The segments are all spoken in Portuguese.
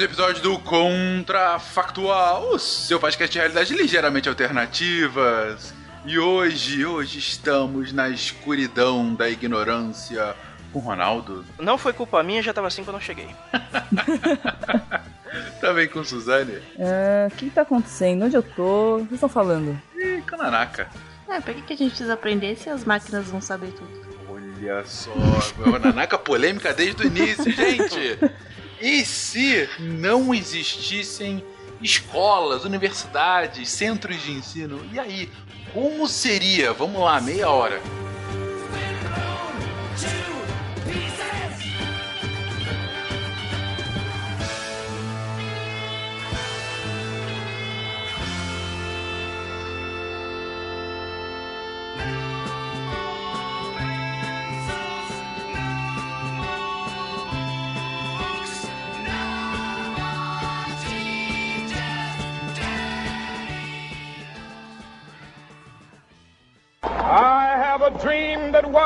mais um episódio do Contrafactual, o seu podcast de realidade ligeiramente alternativas. E hoje, hoje estamos na escuridão da ignorância com o Ronaldo. Não foi culpa minha, já tava assim quando eu cheguei. Também com Suzane. Ah, O que tá acontecendo? Onde eu tô? O que vocês estão falando? E Kananaka. É, pra que, que a gente precisa aprender se as máquinas vão saber tudo? Olha só, Nanaka polêmica desde o início, gente. E se não existissem escolas, universidades, centros de ensino? E aí, como seria? Vamos lá, meia hora.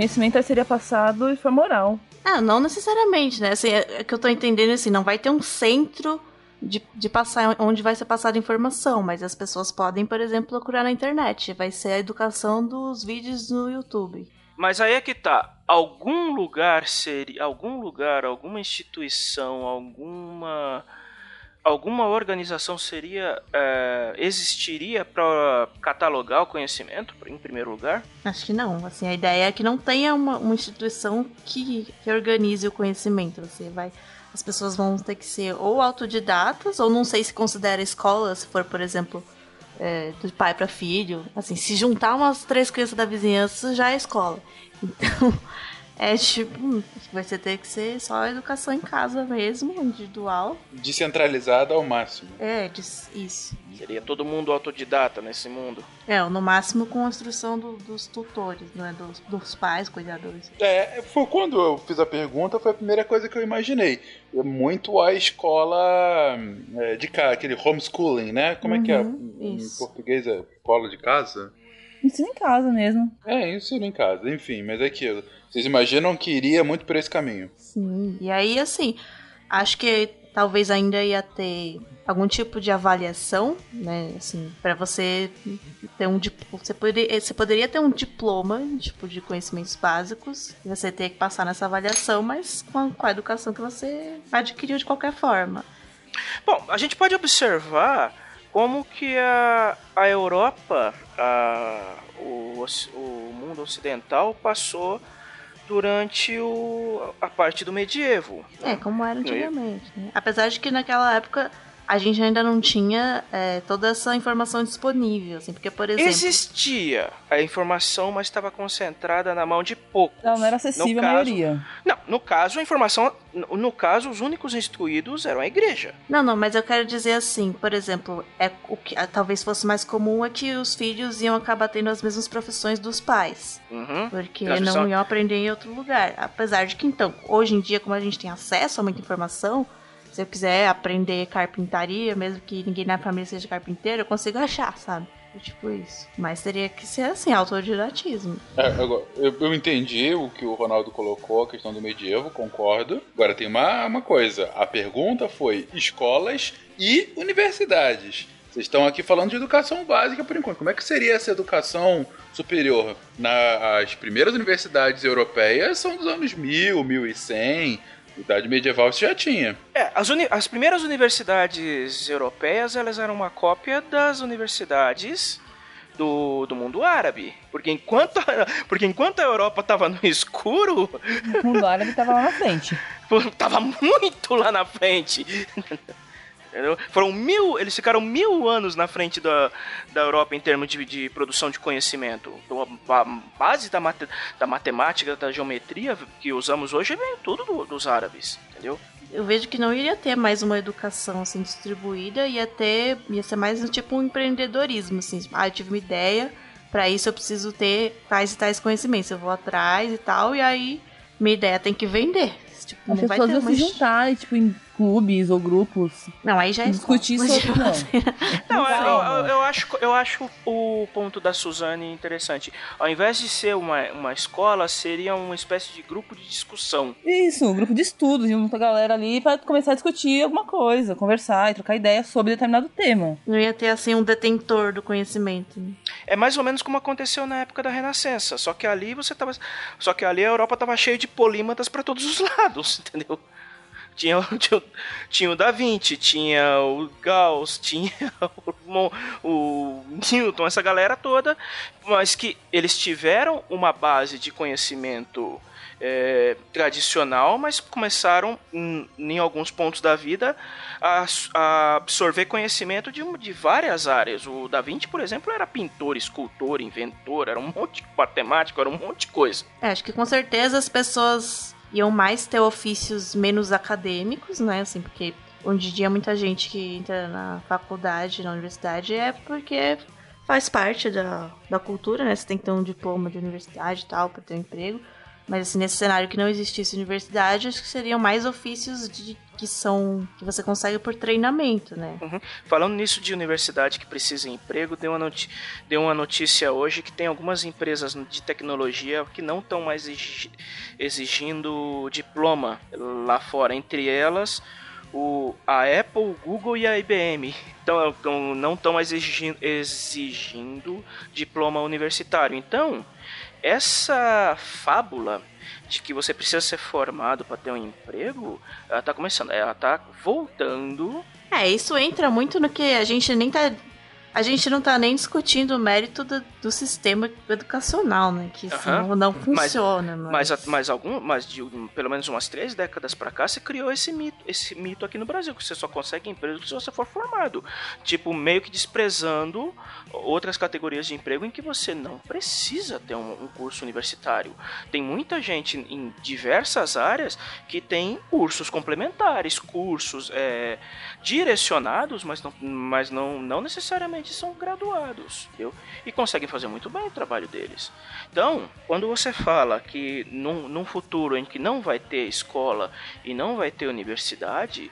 Conhecimento seria passado e foi moral. Ah, não necessariamente, né? Assim, é é que eu tô entendendo assim, não vai ter um centro de, de passar onde vai ser passada informação, mas as pessoas podem, por exemplo, procurar na internet. Vai ser a educação dos vídeos no YouTube. Mas aí é que tá. Algum lugar seria. Algum lugar, alguma instituição, alguma. Alguma organização seria. é, existiria para catalogar o conhecimento, em primeiro lugar? Acho que não. Assim, a ideia é que não tenha uma, uma instituição que, que organize o conhecimento. Você vai. As pessoas vão ter que ser ou autodidatas, ou não sei se considera escola, se for, por exemplo, é, do pai para filho. Assim, se juntar umas três crianças da vizinhança, já é escola. Então, é tipo, hum, vai ser ter que ser só educação em casa mesmo, individual. Descentralizada ao máximo. É, isso. Seria todo mundo autodidata nesse mundo. É, no máximo com a instrução do- dos tutores, né? Dos, dos pais, cuidadores. É, foi quando eu fiz a pergunta, foi a primeira coisa que eu imaginei. É muito a escola é, de casa, aquele homeschooling, né? Como é que é? Uhum, Em isso. português é escola de casa? Ensina em casa mesmo. É, ensino em casa, enfim, mas é aquilo. Vocês imaginam que iria muito por esse caminho? Sim. E aí, assim, acho que talvez ainda ia ter algum tipo de avaliação, né? Assim, para você ter um você poderia, você poderia ter um diploma, tipo, de conhecimentos básicos, e você ter que passar nessa avaliação, mas com a, com a educação que você adquiriu de qualquer forma. Bom, a gente pode observar como que a, a Europa, a, o, o mundo ocidental passou durante o, a parte do medievo. É, como era antigamente, né? Apesar de que naquela época a gente ainda não tinha é, toda essa informação disponível, assim, porque, por exemplo... Existia a informação, mas estava concentrada na mão de poucos. Não, não era acessível No a caso- maioria. Não, no caso, a informação. No, no caso, os únicos instruídos eram a igreja. Não, não, mas eu quero dizer assim, por exemplo, é o que talvez fosse mais comum é que os filhos iam acabar tendo as mesmas profissões dos pais, Uhum. porque Transmissão- não iam aprender em outro lugar. Apesar de que então, hoje em dia, como a gente tem acesso a muita informação, se eu quiser aprender carpintaria, mesmo que ninguém na família seja carpinteiro, eu consigo achar, sabe? É Tipo isso. Mas teria que ser assim, autodidatismo. É, eu, eu entendi o que o Ronaldo colocou, a questão do medievo, concordo. Agora tem uma, uma coisa: a pergunta foi escolas e universidades. Vocês estão aqui falando de educação básica por enquanto. Como é que seria essa educação superior? Na, as primeiras universidades europeias são dos anos 1000, 1100. Idade medieval você já tinha. É, as, uni- as primeiras universidades europeias elas eram uma cópia das universidades do, do mundo árabe. Porque enquanto, a- porque enquanto a Europa estava no escuro, O mundo árabe tava lá na frente. tava muito lá na frente. Entendeu? Foram mil, eles ficaram mil anos na frente da, da Europa em termos de, de produção de conhecimento. Então, a, base da, mate, da matemática, da geometria que usamos hoje vem tudo do, dos árabes, entendeu? Eu vejo que não iria ter mais uma educação assim distribuída, ia ter, ia ser mais tipo um empreendedorismo, assim, ah, eu tive uma ideia, para isso eu preciso ter tais e tais conhecimentos, eu vou atrás e tal, e aí minha ideia tem que vender. Tipo, As pessoas uma... se juntar, tipo, em clubes ou grupos. Não, aí já é Discutir escola. sobre. Não. Não, eu, eu- eu acho, eu acho o ponto da Suzane interessante. Ao invés de ser uma, uma escola, seria uma espécie de grupo de discussão. Isso, um grupo de estudos, junta a galera ali pra começar a discutir alguma coisa, conversar e trocar ideia sobre determinado tema. Não ia ter assim um detentor do conhecimento. né? É mais ou menos como aconteceu na época da Renascença. Só que ali você tava. Só que ali a Europa tava cheia de polímatas para todos os lados, entendeu? Tinha, tinha, o- tinha o Da Vinci, tinha o Gauss, tinha o, o Newton, essa galera toda, mas que eles tiveram uma base de conhecimento é, tradicional, mas começaram em, em alguns pontos da vida a, a absorver conhecimento de, de várias áreas. O Da Vinci, por exemplo, era pintor, escultor, inventor, era um monte de matemático, era um monte de coisa. É, acho que com certeza as pessoas iam mais ter ofícios menos acadêmicos, né? Assim, porque hoje em dia muita gente que entra na faculdade, na universidade, é porque faz parte da, da cultura, né? Você tem que ter um diploma de universidade e tal para ter um emprego. Mas assim, nesse cenário que não existisse universidade, acho que seriam mais ofícios de, que são. que você consegue por treinamento, né? Uhum. Falando nisso de universidade que precisa de emprego, deu uma, deu uma notícia hoje que tem algumas empresas de tecnologia que não estão mais exigi- exigindo diploma lá fora. Entre elas, o, a Apple, o Google e a IBM. Então, então não estão mais exigindo, exigindo diploma universitário. Então, essa fábula de que você precisa ser formado para ter um emprego, ela tá começando, ela tá voltando É, isso entra muito no que a gente nem tá. A gente não tá nem discutindo o mérito do, do sistema educacional, né? Que não, funciona. Mas, Mas, mas algum, mas de pelo menos umas três décadas pra cá, você criou esse mito, esse mito aqui no Brasil, que você só consegue emprego se você for formado. Tipo, meio que desprezando outras categorias de emprego em que você não precisa ter um, um curso universitário. Tem muita gente em diversas áreas que tem cursos complementares, cursos é, direcionados, mas, não, mas não, não necessariamente são graduados, entendeu? E conseguem fazer muito bem o trabalho deles. Então, quando você fala que num, num futuro em que não vai ter escola e não vai ter universidade,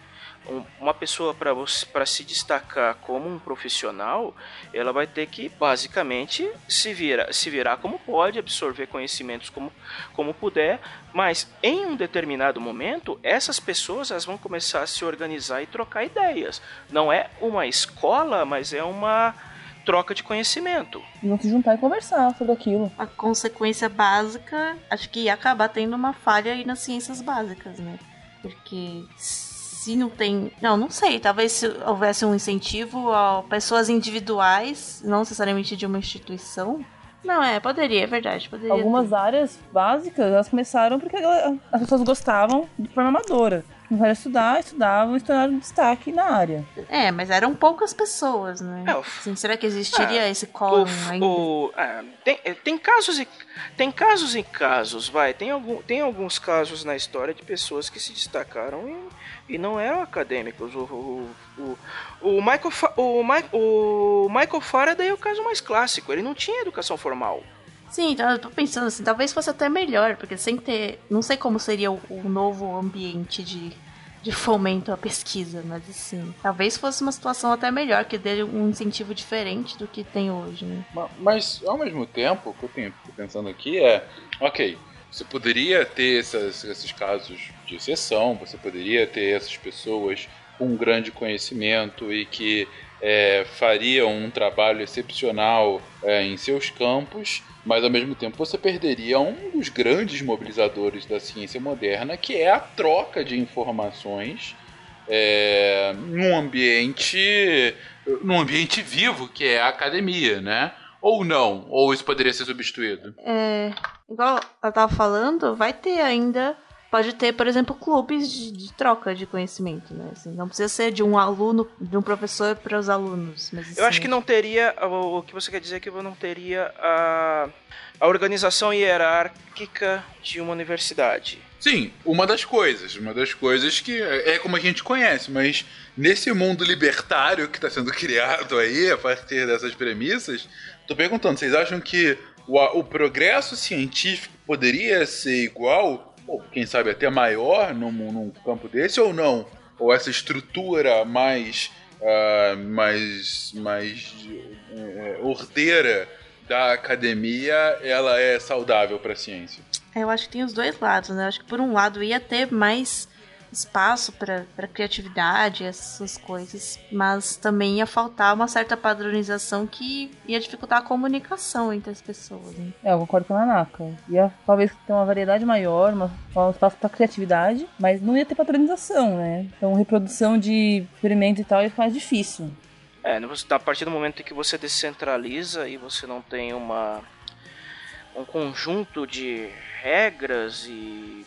uma pessoa para se destacar como um profissional, ela vai ter que basicamente se virar, se virar como pode, absorver conhecimentos como, como puder, mas em um determinado momento, essas pessoas elas vão começar a se organizar e trocar ideias. Não é uma escola, mas é uma troca de conhecimento. Vão se juntar e conversar sobre aquilo. a consequência básica, acho que ia acabar tendo uma falha aí nas ciências básicas, né? Porque se não tem. Não, não sei. Talvez se houvesse um incentivo a pessoas individuais, não necessariamente de uma instituição. Não, é, poderia, é verdade. Poderia Algumas ter. áreas básicas, elas começaram porque as pessoas gostavam de forma amadora. Começaram a estudar, estudavam e tornaram destaque na área. É, mas eram poucas pessoas, né? É, Assim, será que existiria Ah, esse colo ainda? o- ah, tem, eh, tem casos e tem casos e casos, vai. Tem, algum, tem alguns casos na história de pessoas que se destacaram e, e não eram acadêmicos. O, o, o, o Michael, o, o Michael Faraday é o caso mais clássico. Ele não tinha educação formal. Sim, eu tô pensando assim, talvez fosse até melhor, porque sem ter. Não sei como seria o, o novo ambiente de, de fomento à pesquisa, mas assim, talvez fosse uma situação até melhor, que dê um incentivo diferente do que tem hoje, né? Ma- Mas, ao mesmo tempo, o que eu tenho pensando aqui é: ok, você poderia ter essas- esses casos de exceção, você poderia ter essas pessoas com grande conhecimento e que é, fariam um trabalho excepcional é, em seus campos, mas ao mesmo tempo você perderia um dos grandes mobilizadores da ciência moderna, que é a troca de informações é, num ambiente num ambiente vivo que é a academia, né? Ou não? Ou isso poderia ser substituído? É, igual ela tava falando, vai ter ainda pode ter, por exemplo, clubes de, de troca de conhecimento, né? Assim, não precisa ser de um aluno, de um professor para os alunos. Mas, Eu acho assim, que não teria. O o que você quer dizer é que não teria a, a organização hierárquica de uma universidade. Sim, uma das coisas. Uma das coisas que é é como a gente conhece, mas nesse mundo libertário que está sendo criado aí, a partir dessas premissas, tô perguntando, vocês acham que o, o progresso científico poderia ser igual, ou quem sabe até maior num, num campo desse, ou não? Ou essa estrutura mais, ah, mais, mais eh, ordeira da academia, ela é saudável para a ciência? Eu acho que tem os dois lados, né? Acho que por um lado ia ter mais espaço para criatividade, essas coisas, mas também ia faltar uma certa padronização que ia dificultar a comunicação entre as pessoas. Né? É, eu concordo com a Nanaka. Ia talvez ter uma variedade maior, uma, um espaço pra criatividade, mas não ia ter padronização, né? Então reprodução de experimento e tal ia ficar mais difícil. É, você- a partir do momento em que você descentraliza e você não tem uma um conjunto de regras e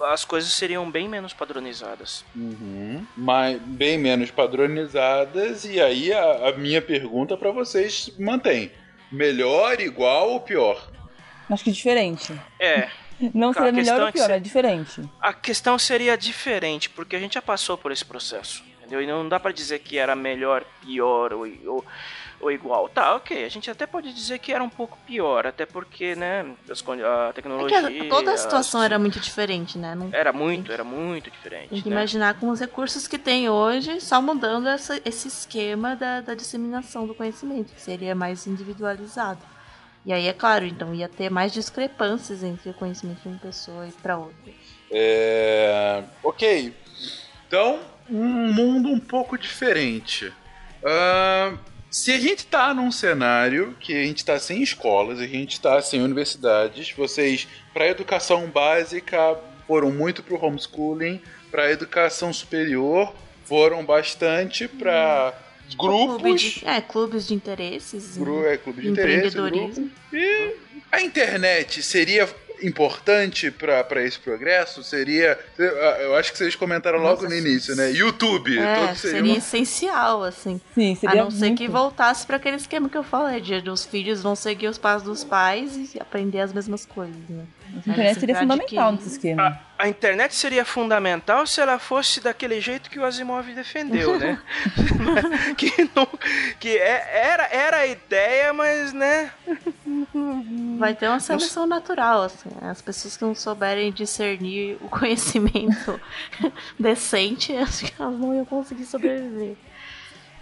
as coisas seriam bem menos padronizadas. Uhum. Mas bem menos padronizadas, e aí a, a minha pergunta para vocês mantém: melhor, igual ou pior? Acho que diferente. É, Não seria melhor ou é pior, se- é diferente. a questão seria diferente, porque a gente já passou por esse processo, entendeu? E não dá pra dizer que era melhor, pior ou, ou, ou igual. Tá, ok, a gente até pode dizer que era um pouco pior, até porque, né, a É tecnologia... que a- toda a situação as- era muito diferente, né? Não Era muito, era muito diferente. tem que né? imaginar com os recursos que tem hoje, só mudando essa- esse esquema da, da disseminação do conhecimento, que seria mais individualizado. E aí, é claro, então ia ter mais discrepâncias entre o conhecimento de uma pessoa e para outra. É. Ok. Então, um mundo um pouco diferente. Ah, se a gente tá num cenário que a gente tá sem escolas, a gente tá sem universidades, vocês, para educação básica, foram muito pro homeschooling, para educação superior, foram bastante para Clube grupos. de- é, clubes de interesses. Gru- é, clube de interesse, empreendedorismo. E a internet seria importante para esse progresso? Seria. Eu acho que vocês comentaram logo Nossa, no início, né? YouTube. É, seria seria uma- essencial, assim. Sim, A seria não ser muito. que voltasse para aquele esquema que eu falei, de os filhos vão seguir os passos dos pais e aprender as mesmas coisas, né? A internet seria fundamental nesse esquema. A, a internet seria fundamental se ela fosse daquele jeito que o Asimov defendeu, né? que não, que é- era, era a ideia, mas, né? Vai ter uma seleção natural, assim. As pessoas que não souberem discernir o conhecimento decente, acho que elas não iam conseguir sobreviver.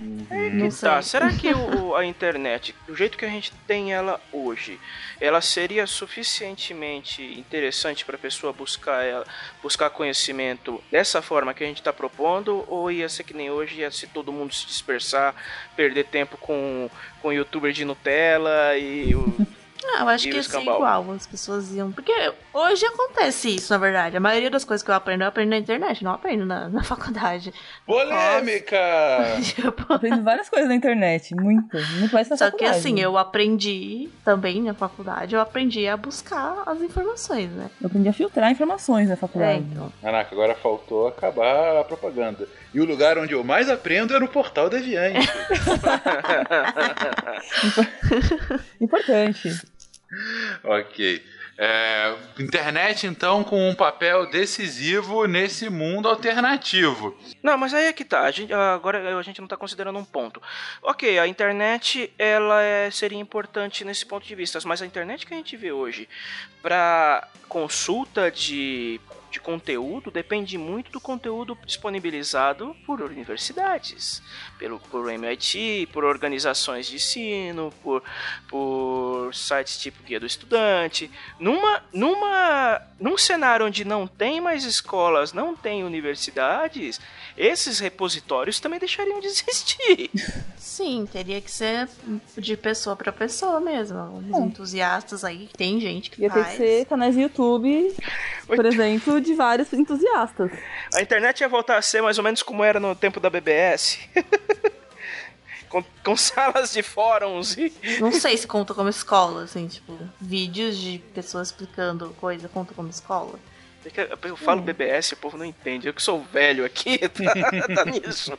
Não sei. Tá, será que o- o- a internet, do jeito que a gente tem ela hoje, ela seria suficientemente interessante para a pessoa buscar ela, buscar conhecimento dessa forma que a gente está propondo, ou ia ser que nem hoje, ia se todo mundo se dispersar, perder tempo com com youtuber de Nutella e o Ah, eu acho E que ia ser igual, as pessoas iam. Porque hoje acontece isso, na verdade. A maioria das coisas que eu aprendo, eu aprendo na internet, não aprendo na, na faculdade. Polêmica! Tipo, Aprendo várias coisas na internet, muito, muito mais na Só que faculdade. assim, eu aprendi também na faculdade, eu aprendi a buscar as informações, né? Eu aprendi a filtrar informações na É, faculdade. então. Caraca, agora faltou acabar a propaganda. E o lugar onde eu mais aprendo é no portal Deviante. Importante. ok. É, internet, então, com um papel decisivo nesse mundo alternativo. Não, mas aí é que tá. A gente, agora a gente não tá considerando um ponto. Ok, a internet ela é- seria importante nesse ponto de vista, mas a internet que a gente vê hoje para consulta de, de conteúdo depende muito do conteúdo disponibilizado por universidades, pelo por MIT, por organizações de ensino, por, por sites tipo Guia do Estudante. Numa, numa, num cenário onde não tem mais escolas, não tem universidades, esses repositórios também deixariam de existir. Sim, teria que ser de pessoa pra pessoa mesmo. Os entusiastas aí, tem gente que Ia ter faz. que ser canais de YouTube, por exemplo, de vários entusiastas. A internet ia voltar a ser mais ou menos como era no tempo da BBS. com, com salas de fóruns e. Não sei se conta como escola, assim, tipo, vídeos de pessoas explicando coisa conta como escola. É Eu falo BBS, o povo não entende. Eu que sou velho aqui, tá, tá nisso.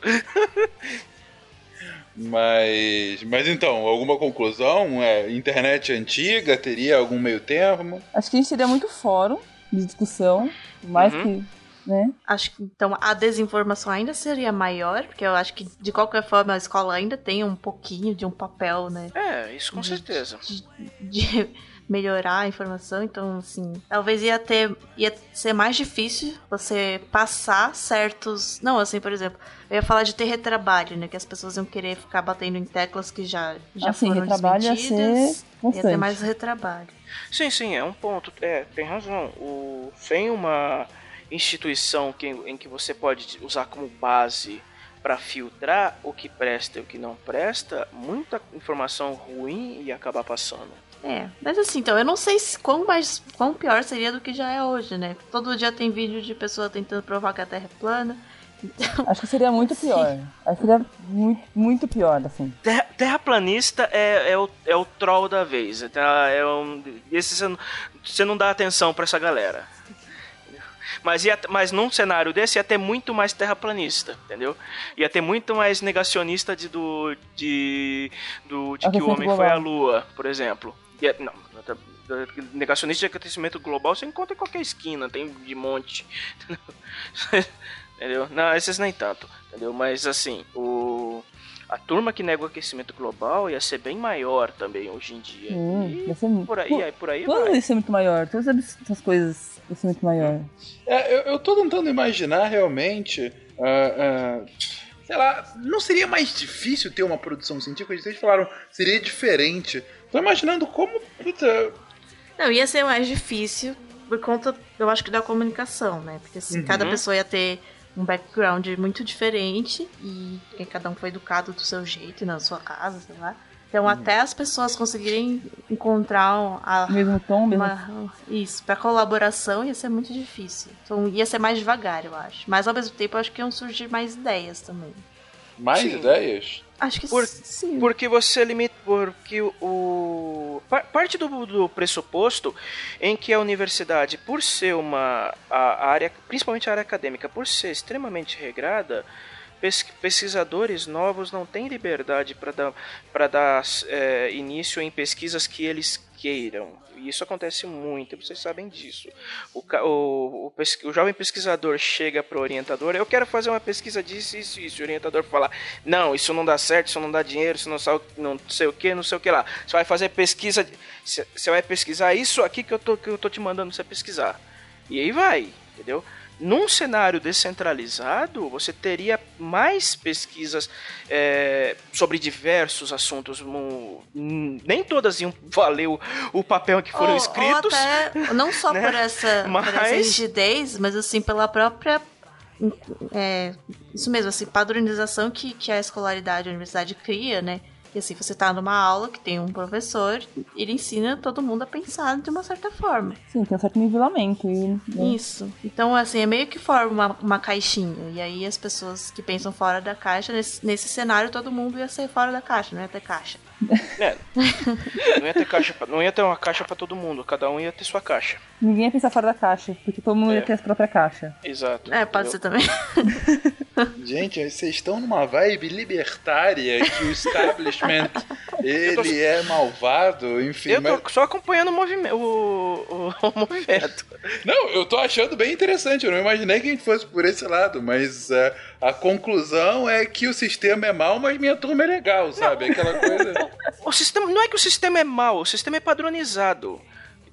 Mas, mas então, alguma conclusão? É, internet antiga teria algum meio termo? Acho que a gente teria muito fórum de discussão, mais Uhum. que, né? Acho que então a desinformação ainda seria maior, porque eu acho que de qualquer forma a escola ainda tem um pouquinho de um papel, né? É, isso com certeza. de melhorar a informação, então assim, talvez ia ter ia ser mais difícil você passar certos, não, assim, por exemplo, eu ia falar de ter retrabalho, né, que as pessoas iam querer ficar batendo em teclas que já já Assim, foram retrabalho ia desmentidas. ser ia ter mais retrabalho. Sim, sim, é um ponto. É, tem razão. O, sem uma instituição que, em que você pode usar como base para filtrar o que presta e o que não presta, muita informação ruim ia acabar passando. É, mas assim, então, eu não sei se quão, mais, quão pior seria do que já é hoje, né? Todo dia tem vídeo de pessoa tentando provar que a Terra é plana. Então, Acho que seria muito pior. Acho que seria muito, muito pior, assim. Terra, terraplanista é, é, o, é o troll da vez. Tá? É um, esse você não, você não dá atenção pra essa galera. Mas, ia, mas num cenário desse ia ter muito mais terraplanista, entendeu? Ia ter muito mais negacionista de, do, de, do, de que o homem foi à global. Lua, por exemplo. Ia, não, negacionista de aquecimento global você encontra em qualquer esquina, tem de monte. entendeu? Não, esses nem tanto, entendeu? Mas assim, o a turma que nega o aquecimento global ia ser bem maior também hoje em dia. Hum, e ia ser muito. por aí, Pô, aí por aí Tudo vai. ia ser muito maior. Todas essas coisas muito maior. É, eu, eu tô tentando imaginar realmente. ah, ah, sei lá, não seria mais difícil ter uma produção científica? Vocês falaram, seria diferente. Tô imaginando como. Puta, Não, ia ser mais difícil por conta, eu acho que da comunicação, né? Porque assim, cada Uhum. pessoa ia ter um background muito diferente e cada um foi educado do seu jeito, na sua casa, sei lá. Então, até as pessoas conseguirem encontrar a, Mesmo tom, mesmo. uma, isso, pra colaboração ia ser muito difícil. Então, ia ser mais devagar, eu acho. Mas, ao mesmo tempo, eu acho que iam surgir mais ideias também. Mais Sim. ideias? Acho que Por- sim. Porque você limita. Porque o. pa- Parte do, do pressuposto em que a universidade, por ser uma. A, área, principalmente a área acadêmica, por ser extremamente regrada, pes- pesquisadores novos não têm liberdade para dar, pra dar é, início em pesquisas que eles queiram. E isso acontece muito, vocês sabem disso. O, o, o, o jovem pesquisador chega para o orientador, eu quero fazer uma pesquisa disso, isso, isso. O orientador fala, não, isso não dá certo, isso não dá dinheiro, isso não, sa- não sei o que, não sei o que lá. Você vai fazer pesquisa, você vai pesquisar isso aqui que eu, tô, que eu tô te mandando você pesquisar. E aí vai, entendeu? Num cenário descentralizado, você teria mais pesquisas é, sobre diversos assuntos. Nem todas iam valer o, o papel que foram Ou- escritos. Ou até, não só né? por, essa, por essa Mas- rigidez, mas assim, pela própria. é, isso mesmo, assim, padronização que, que a escolaridade, a universidade cria, né? Que assim, você tá numa aula que tem um professor, ele ensina todo mundo a pensar de uma certa forma. Sim, tem um certo nivelamento. E, né? Isso. Então, assim, é meio que forma uma, uma caixinha. E aí as pessoas que pensam fora da caixa, nesse, nesse cenário, todo mundo ia ser fora da caixa, não ia ter caixa. É, não ia ter caixa, pra- não ia ter uma caixa para todo mundo, cada um ia ter sua caixa. Ninguém ia pensar fora da caixa, porque todo mundo É. ia ter a própria caixa. Exato. É, pode ser entendeu? também. Gente, vocês estão numa vibe libertária que o establishment ele é malvado, enfim. Eu mas- tô só acompanhando o, movime o, o- o movimento. Não, eu tô achando bem interessante. Eu não imaginei que a gente fosse por esse lado, mas é, a conclusão é que o sistema é mau, mas minha turma é legal, sabe? Aquela coisa. O sistema não é que o sistema é mau, o sistema é padronizado.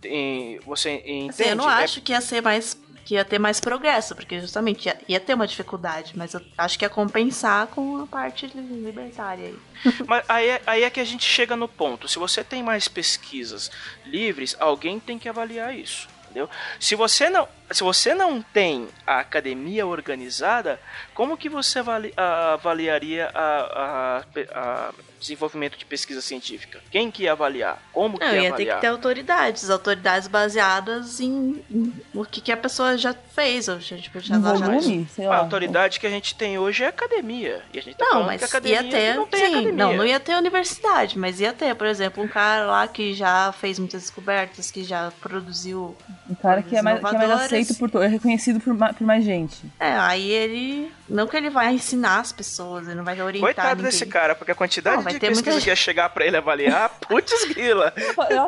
Em- você entende? Assim, eu não É- acho que ia ser mais. Que ia ter mais progresso, porque justamente ia, ia ter uma dificuldade, mas eu acho que ia compensar com a parte li- libertária aí. Mas aí é, aí é que a gente chega no ponto. Se você tem mais pesquisas livres, alguém tem que avaliar isso. Entendeu? Se você não, se você não tem a academia organizada, como que você avali- a- avaliaria a, a- a- desenvolvimento de pesquisa científica? Quem que ia avaliar? Como que Não, ia ia ter avaliar? que ter autoridades, autoridades baseadas em, em o que, que a pessoa já fez, ou já, tipo, já, já- volume, sei A autoridade que a gente tem hoje é a academia. E a gente tá Não, mas que a academia ia ter. não tem sim, academia. não, não ia ter universidade, mas ia ter, por exemplo, um cara lá que já fez muitas descobertas, que já produziu. Um cara que é mais, que é mais. Aceito por é reconhecido por, ma- por mais gente. É, aí ele. Não que ele vai ensinar as pessoas, ele não vai orientar. Coitado ninguém. desse cara, porque a quantidade Não, de ter pesquisa muita que ia chegar pra ele avaliar, putz grila.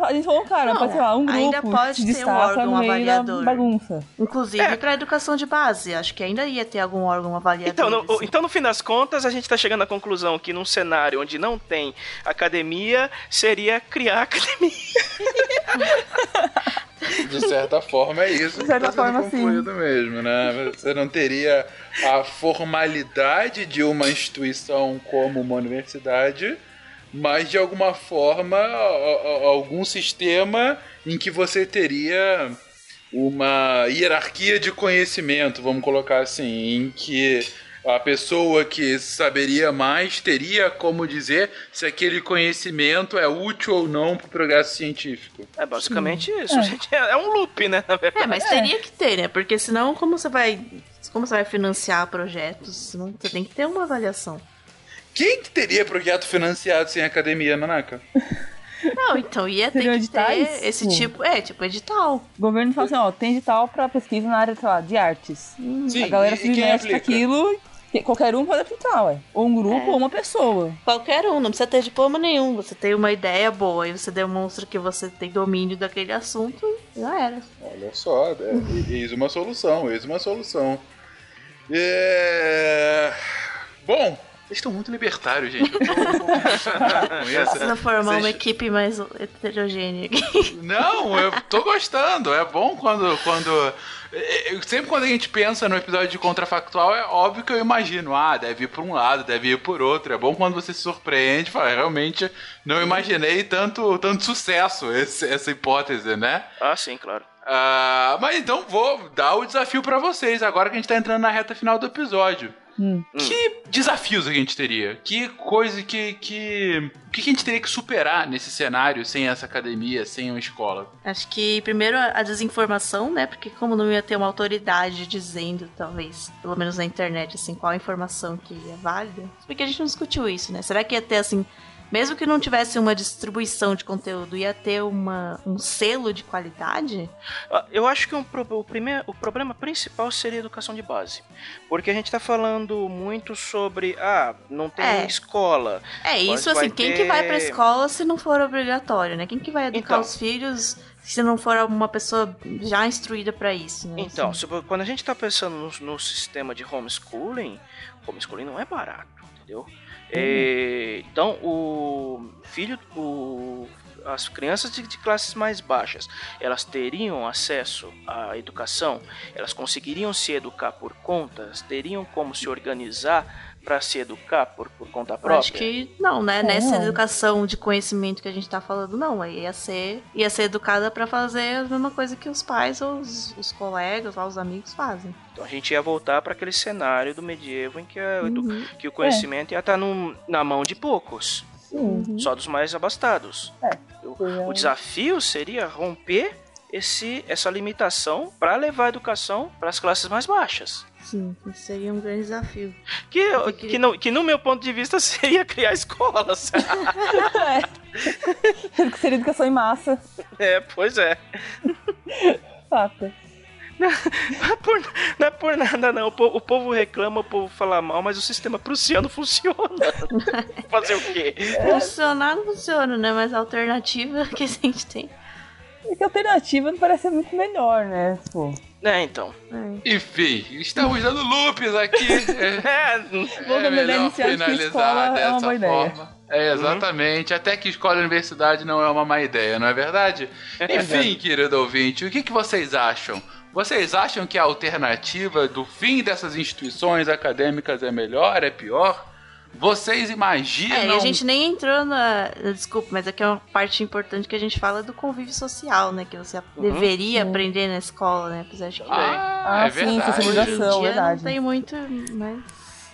A gente falou, cara, Não, pode ser lá, um grupo ainda pode se ter um órgão no meio avaliador. da bagunça. Inclusive É. pra educação de base. Acho que ainda ia ter algum órgão avaliador. Então no, assim. então, no fim das contas, a gente tá chegando à conclusão que num cenário onde não tem academia, seria criar academia. De certa forma é isso De certa tá forma, sim. mesmo, né? Você não teria a formalidade de uma instituição como uma universidade, mas de alguma forma algum sistema em que você teria uma hierarquia de conhecimento, vamos colocar assim, em que a pessoa que saberia mais teria como dizer se aquele conhecimento é útil ou não para o progresso científico. É basicamente isso. gente. É. é um loop, né? Na verdade. É, mas teria que ter, né? Porque senão, como você vai. Como você vai financiar projetos? Você tem que ter uma avaliação. Quem que teria projeto financiado sem academia, Nanaka? Não, então ia ter que editais? ter esse Sim. tipo. É, tipo edital. O governo fala assim, ó, tem edital pra pesquisa na área, sei lá, de artes. Sim, a galera se submete aquilo, qualquer um pode aplicar, ué. Ou um grupo É. ou uma pessoa. Qualquer um, não precisa ter diploma nenhum. Você tem uma ideia boa e você demonstra que você tem domínio daquele assunto, já era. Olha só, é, eis uma solução, eis uma solução. É... Bom, vocês estão muito libertários, gente. Eu tô. Precisa formar uma Vocês- equipe mais heterogênea aqui. Não, eu tô gostando. É bom quando. quando é, é, sempre quando a gente pensa no episódio de contrafactual, é óbvio que eu imagino. Ah, deve ir por um lado, deve ir por outro. É bom quando você se surpreende e fala, realmente não imaginei tanto, tanto sucesso esse- essa hipótese, né? Ah, sim, claro. Ah, mas então vou dar o desafio pra vocês, agora que a gente tá entrando na reta final do episódio. Hum. Que desafios a gente teria? Que coisa que. que o que a gente teria que superar nesse cenário sem essa academia, sem uma escola? Acho que primeiro a desinformação, né? Porque como não ia ter uma autoridade dizendo, talvez, pelo menos na internet, assim, qual a informação que é válida. Porque a gente não discutiu isso, né? Será que ia ter, assim, mesmo que não tivesse uma distribuição de conteúdo, ia ter uma, um selo de qualidade? Ah, Eu acho que um o, primeiro, o problema principal seria a educação de base. Porque a gente tá falando muito sobre, ah, não tem É. escola. É, isso, assim, quem ter- que vai pra escola se não for obrigatório, né? Quem que vai educar Então. os filhos se não for uma pessoa já instruída pra isso, né? Então, Assim. quando a gente tá pensando no, no sistema de homeschooling, homeschooling não é barato, entendeu? É, então, o filho, o, as crianças de, de classes mais baixas, elas teriam acesso à educação, elas conseguiriam se educar por contas, teriam como se organizar para se educar por, por conta Eu própria? acho que não, né? É. Nessa educação de conhecimento que a gente tá falando, não. Ia ser, ia ser educada pra fazer a mesma coisa que os pais ou os, os colegas, lá, os amigos fazem. Então a gente ia voltar para aquele cenário do medievo em que, a Uhum. que o conhecimento ia estar num- na mão de poucos, Sim. só dos mais abastados. É. O, o desafio seria romper esse, essa limitação para levar a educação para as classes mais baixas. Sim, isso seria um grande desafio. Que, que- que, no, que no meu ponto de vista seria criar escolas. É. Seria educação em massa. é, pois é. Fato. Não é por, não é por nada, não. O povo, o povo reclama, o povo fala mal, mas o sistema prussiano funciona. Fazer o quê? Funcionar não funciona, né? Mas a alternativa que a gente tem. É que a alternativa não parece ser muito melhor, né? Pô. É, então. É. Enfim, estamos dando loops aqui. É, É, Vou é melhor iniciar de que finalizar escola é uma dessa boa ideia. forma. É, exatamente. Até que escola e universidade não é uma má ideia, não é verdade? Enfim, querido ouvinte, o que, que vocês acham? Vocês acham que a alternativa do fim dessas instituições acadêmicas é melhor, é pior? Vocês imaginam... É, e a gente nem entrou na. Desculpa, mas aqui é uma parte importante que a gente fala do convívio social, né? Que você deveria aprender na escola, né? Apesar de que Ah, Ah, é sim, dia verdade. não tem muito. Mas...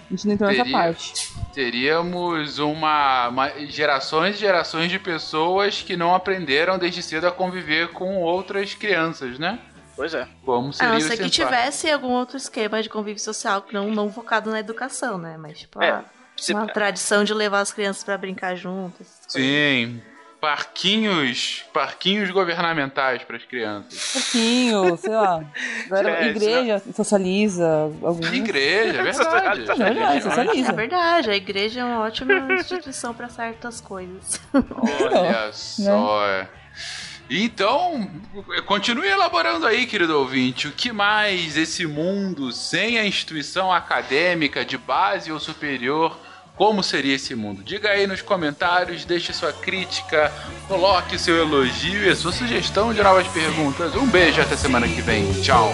A gente não entrou nessa parte. Teríamos uma, uma- gerações e gerações de pessoas que não aprenderam desde cedo a conviver com outras crianças, né? Pois é. Como A seria não o ser que tivesse algum outro esquema de convívio social não, não focado na educação, né? Mas, tipo, É, ah, se- uma tradição de levar as crianças pra brincar juntas. Sim. Parquinhos, parquinhos governamentais para as crianças. Pouquinho, sei lá. Agora, É, igreja socializa. Algum... Igreja, é verdade. É verdade, socializa. É verdade, a igreja é uma ótima instituição pra certas coisas. Olha só. Então, continue elaborando aí, querido ouvinte. O que mais esse mundo sem a instituição acadêmica de base ou superior? Como seria esse mundo? Diga aí nos comentários, deixe sua crítica, coloque seu elogio e a sua sugestão de novas perguntas. Um beijo até semana que vem. Tchau.